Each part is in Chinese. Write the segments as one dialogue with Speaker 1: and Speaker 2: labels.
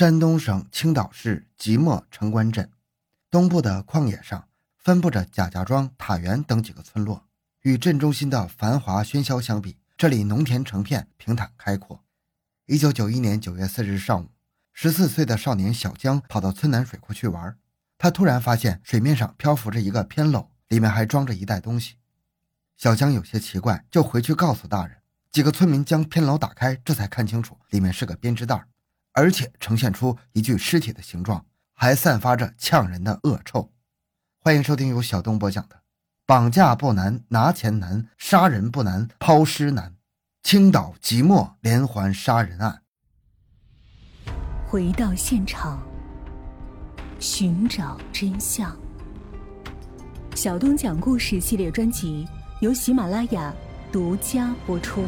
Speaker 1: 山东省青岛市即墨城关镇东部的旷野上，分布着贾家庄、塔园等几个村落。与镇中心的繁华喧嚣相比，这里农田成片，平坦开阔。一九九一年九月四日上午，十四岁的少年小江跑到村南水库去玩，他突然发现水面上漂浮着一个偏篓，里面还装着一袋东西。小江有些奇怪，就回去告诉大人。几个村民将偏篓打开，这才看清楚，里面是个编织袋，而且呈现出一具尸体的形状，还散发着呛人的恶臭。欢迎收听由小东播讲的《绑架不难，拿钱难；杀人不难，抛尸难》。青岛即墨连环杀人案。
Speaker 2: 回到现场，寻找真相。小东讲故事系列专辑由喜马拉雅。独家播出。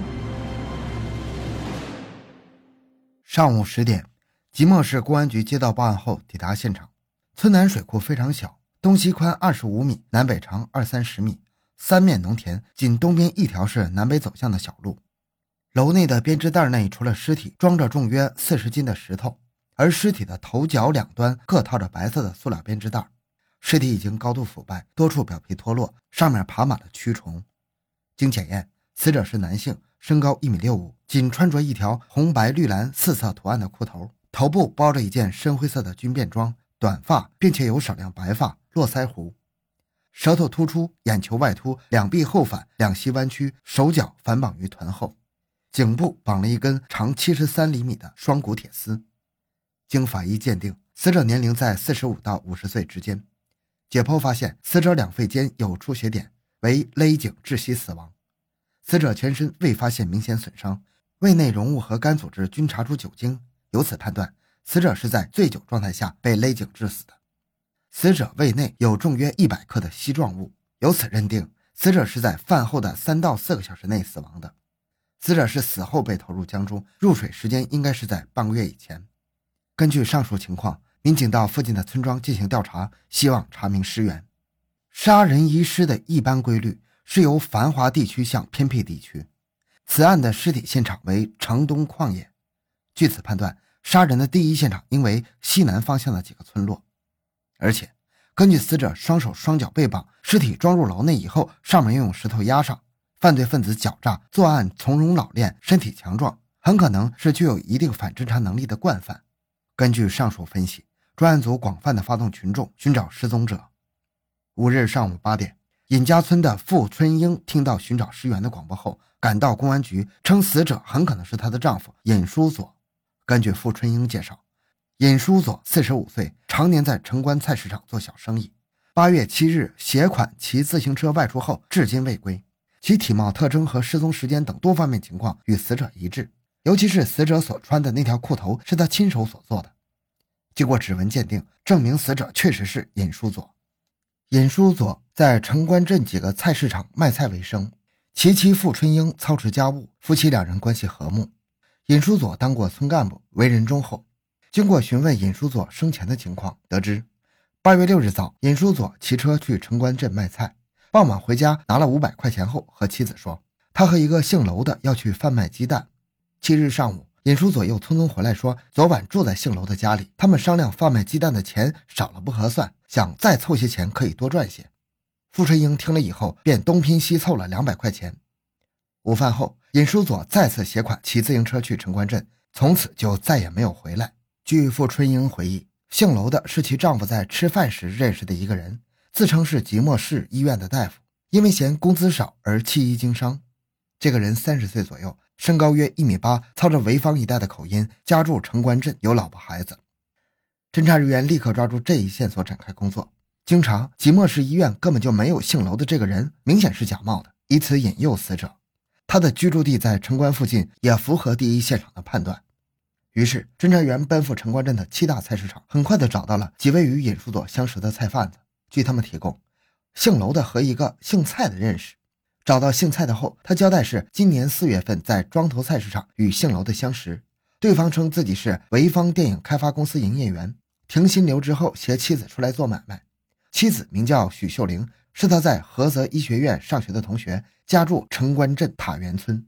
Speaker 1: 上午十点，即墨市公安局接到报案后抵达现场。村南水库非常小，东西宽二十五米，南北长二三十米，三面农田，仅东边一条是南北走向的小路。楼内的编织袋内除了尸体，装着重约四十斤的石头，而尸体的头脚两端各套着白色的塑料编织袋。尸体已经高度腐败，多处表皮脱落，上面爬满了蛆虫。经检验。死者是男性，身高一米六五，仅穿着一条红白绿蓝四色图案的裤头，头部包着一件深灰色的军便装，短发，并且有少量白发、络腮胡，舌头突出，眼球外凸，两臂后反，两膝弯曲，手脚反绑于臀后，颈部绑了一根长七十三厘米的双股铁丝。经法医鉴定，死者年龄在四十五到五十岁之间。解剖发现，死者两肺间有出血点，为勒颈窒息死亡。死者全身未发现明显损伤，胃内容物和肝组织均查出酒精，由此判断死者是在醉酒状态下被勒颈致死的。死者胃内有重约一百克的稀状物，由此认定死者是在饭后的三到四个小时内死亡的。死者是死后被投入江中，入水时间应该是在半个月以前。根据上述情况，民警到附近的村庄进行调查，希望查明尸源。杀人遗失的一般规律。是由繁华地区向偏僻地区。此案的尸体现场为城东旷野，据此判断，杀人的第一现场应为西南方向的几个村落。而且，根据死者双手双脚被绑，尸体装入牢内以后，上面又用石头压上，犯罪分子狡诈，作案从容老练，身体强壮，很可能是具有一定反侦查能力的惯犯。根据上述分析，专案组广泛的发动群众寻找失踪者。五日上午八点。尹家村的傅春英听到寻找尸源的广播后，赶到公安局，称死者很可能是她的丈夫尹书佐。根据傅春英介绍，尹书佐四十五岁，常年在城关菜市场做小生意。八月七日携款骑自行车外出后，至今未归。其体貌特征和失踪时间等多方面情况与死者一致，尤其是死者所穿的那条裤头是他亲手所做的。经过指纹鉴定，证明死者确实是尹书佐。尹书佐在城关镇几个菜市场卖菜为生，其妻傅春英操持家务，夫妻两人关系和睦。尹书佐当过村干部，为人忠厚。经过询问尹书佐生前的情况，得知八月六日早，尹书佐骑车去城关镇卖菜，傍晚回家拿了五百块钱后，和妻子说，他和一个姓楼的要去贩卖鸡蛋。七日上午，尹书佐又匆匆回来，说昨晚住在姓楼的家里，他们商量贩卖鸡蛋的钱少了不合算。想再凑些钱，可以多赚些。傅春英听了以后，便东拼西凑了两百块钱。午饭后，尹书佐再次携款骑自行车去城关镇，从此就再也没有回来。据傅春英回忆，姓楼的是其丈夫在吃饭时认识的一个人，自称是即墨市医院的大夫，因为嫌工资少而弃医经商。这个人三十岁左右，身高约一米八，操着潍坊一带的口音，家住城关镇，有老婆孩子。侦查人员立刻抓住这一线索展开工作。经查，即墨市医院根本就没有姓楼的这个人，明显是假冒的，以此引诱死者。他的居住地在城关附近，也符合第一现场的判断。于是，侦查员奔赴城关镇的七大菜市场，很快的找到了几位与尹树佐相识的菜贩子。据他们提供，姓楼的和一个姓蔡的认识。找到姓蔡的后，他交代是今年四月份在庄头菜市场与姓楼的相识。对方称自己是潍坊电影开发公司营业员。停薪留职后，携妻子出来做买卖。妻子名叫许秀玲，是他在菏泽医学院上学的同学，家住城关镇塔园村。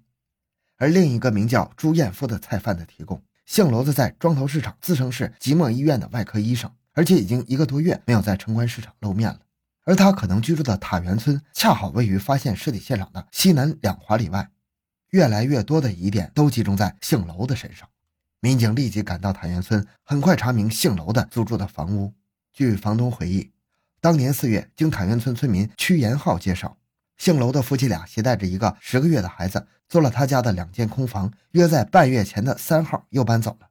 Speaker 1: 而另一个名叫朱艳夫的菜贩子提供，姓娄的在庄头市场自称是即墨医院的外科医生，而且已经一个多月没有在城关市场露面了。而他可能居住的塔园村恰好位于发现尸体现场的西南两华里外。越来越多的疑点都集中在姓娄的身上。民警立即赶到塔园村，很快查明姓楼的租住的房屋。据房东回忆，当年四月，经塔园村村民屈延浩介绍，姓楼的夫妻俩携带着一个十个月的孩子，租了他家的两间空房，约在半月前的三号又搬走了。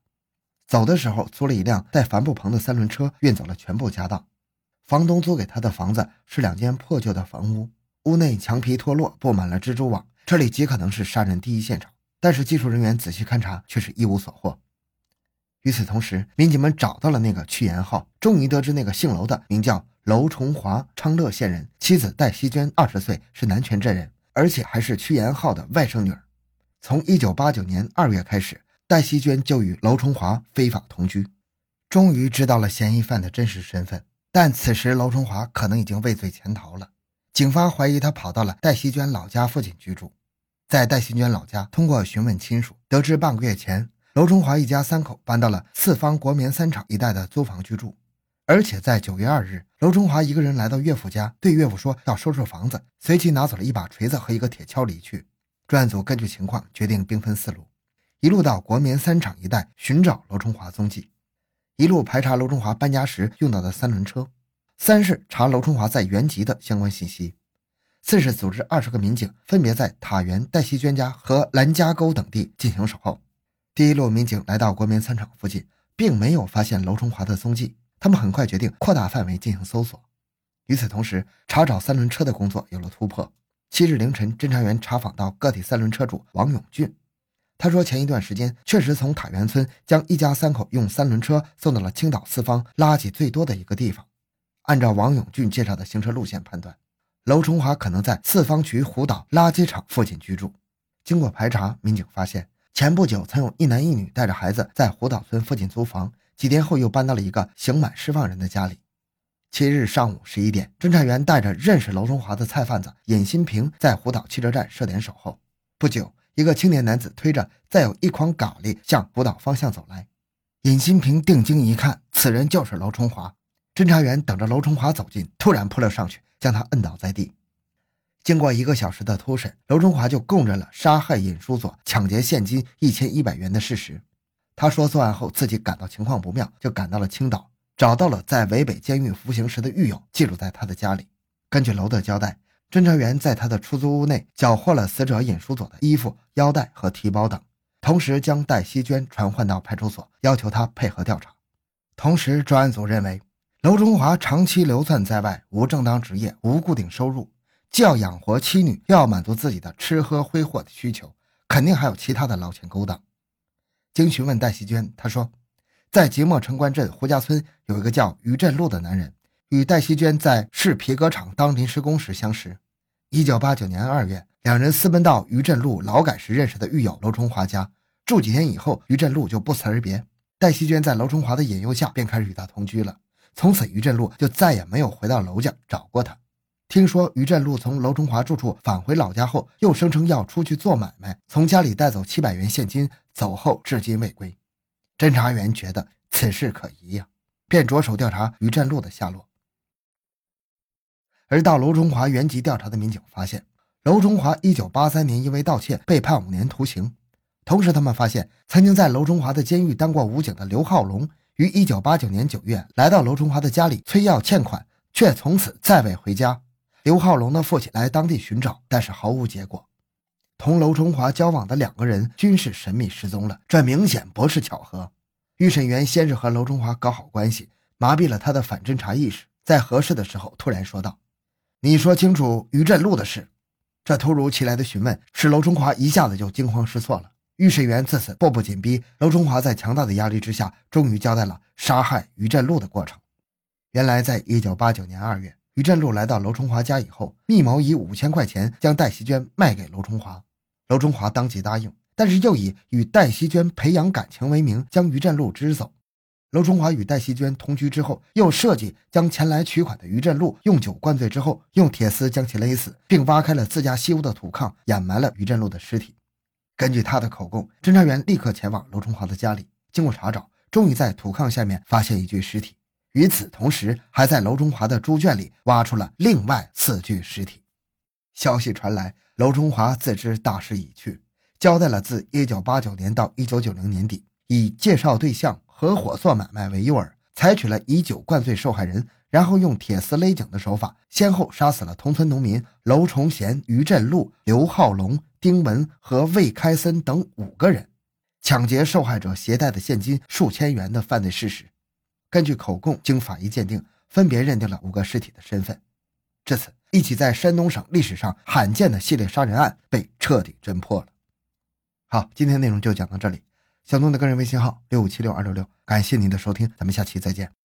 Speaker 1: 走的时候，租了一辆带帆布棚的三轮车，运走了全部家当。房东租给他的房子是两间破旧的房屋，屋内墙皮脱落，布满了蜘蛛网，这里极可能是杀人第一现场。但是技术人员仔细勘查，却是一无所获。与此同时，民警们找到了那个屈延浩，终于得知那个姓娄的名叫娄崇华，昌乐县人，妻子戴希娟二十岁，是南泉镇人，而且还是屈延浩的外甥女儿。从一九八九年二月开始，戴希娟就与娄崇华非法同居。终于知道了嫌疑犯的真实身份，但此时娄崇华可能已经畏罪潜逃了。警方怀疑他跑到了戴希娟老家附近居住。在戴新娟老家，通过询问亲属，得知半个月前。娄春华一家三口搬到了四方国棉三厂一带的租房居住，而且在九月二日，娄春华一个人来到岳父家，对岳父说要收拾房子，随即拿走了一把锤子和一个铁锹离去。专案组根据情况决定兵分四路，一路到国棉三厂一带寻找娄春华踪迹，一路排查娄春华搬家时用到的三轮车，三是查娄春华在原籍的相关信息，四是组织二十个民警分别在塔园、戴西娟家和兰家沟等地进行守候。第一路民警来到国棉三厂附近，并没有发现娄春华的踪迹。他们很快决定扩大范围进行搜索。与此同时，查找三轮车的工作有了突破。七日凌晨，侦查员查访到个体三轮车主王永俊，他说前一段时间确实从塔园村将一家三口用三轮车送到了青岛四方垃圾最多的一个地方。按照王永俊介绍的行车路线判断，娄春华可能在四方渠湖岛垃圾场附近居住。经过排查，民警发现。前不久，曾有一男一女带着孩子在湖岛村附近租房，几天后又搬到了一个刑满释放人的家里。七日上午十一点，侦查员带着认识娄中华的菜贩子尹新平在湖岛汽车站设点守候。不久，一个青年男子推着载有一筐蛤蜊向湖岛方向走来。尹新平定睛一看，此人就是娄春华。侦查员等着娄春华走近，突然扑了上去，将他摁倒在地。经过一个小时的突审，娄中华就供认了杀害尹书佐、抢劫现金一千一百元的事实。他说，作案后自己感到情况不妙，就赶到了青岛，找到了在潍北监狱服刑时的狱友，寄住在他的家里。根据娄的交代，侦查员在他的出租屋内缴获了死者尹书佐的衣服、腰带和提包等，同时将戴希娟传唤到派出所，要求他配合调查。同时，专案组认为，娄中华长期流窜在外，无正当职业，无固定收入。既要养活妻女，又要满足自己的吃喝挥霍的需求，肯定还有其他的捞钱勾当。经询问戴希娟，她说，在即墨城关镇胡家村有一个叫于振禄的男人，与戴希娟在市皮革厂当临时工时相识。一九八九年二月，两人私奔到于振禄劳改时认识的狱友娄春华家住几天以后，于振禄就不辞而别。戴希娟在娄春华的引诱下，便开始与他同居了。从此，于振禄就再也没有回到娄家找过他。听说于振禄从娄中华住处返回老家后，又声称要出去做买卖，从家里带走七百元现金，走后至今未归。侦查员觉得此事可疑呀，便着手调查于振禄的下落。而到娄中华原籍调查的民警发现，娄中华一九八三年因为盗窃被判五年徒刑。同时，他们发现曾经在娄中华的监狱当过武警的刘浩龙，于一九八九年九月来到娄中华的家里催要欠款，却从此再未回家。刘浩龙的父亲来当地寻找，但是毫无结果。同娄春华交往的两个人均是神秘失踪了，这明显不是巧合。预审员先是和娄春华搞好关系，麻痹了他的反侦查意识，在合适的时候突然说道：“你说清楚于振禄的事。”这突如其来的询问使娄春华一下子就惊慌失措了。预审员自此步步紧逼，娄春华在强大的压力之下，终于交代了杀害于振禄的过程。原来，在一九八九年二月。于振禄来到娄春华家以后，密谋以五千块钱将戴希娟卖给娄春华。娄春华当即答应，但是又以与戴希娟培养感情为名将于振禄支走。娄春华与戴希娟同居之后，又设计将前来取款的于振禄用酒灌醉之后，用铁丝将其勒死，并挖开了自家西屋的土炕，掩埋了于振禄的尸体。根据他的口供，侦查员立刻前往娄春华的家里，经过查找，终于在土炕下面发现一具尸体。与此同时，还在楼中华的猪圈里挖出了另外四具尸体。消息传来，楼中华自知大势已去，交代了自1989年到1990年底，以介绍对象、合伙做买卖为诱饵，采取了以酒灌醉受害人，然后用铁丝勒颈的手法，先后杀死了同村农民楼崇贤、于振禄、刘浩龙、丁文和魏开森等五个人，抢劫受害者携带的现金数千元的犯罪事实。根据口供，经法医鉴定，分别认定了五个尸体的身份。至此，一起在山东省历史上罕见的系列杀人案被彻底侦破了。好，今天内容就讲到这里。小东的个人微信号六五七六二六六，感谢您的收听，咱们下期再见。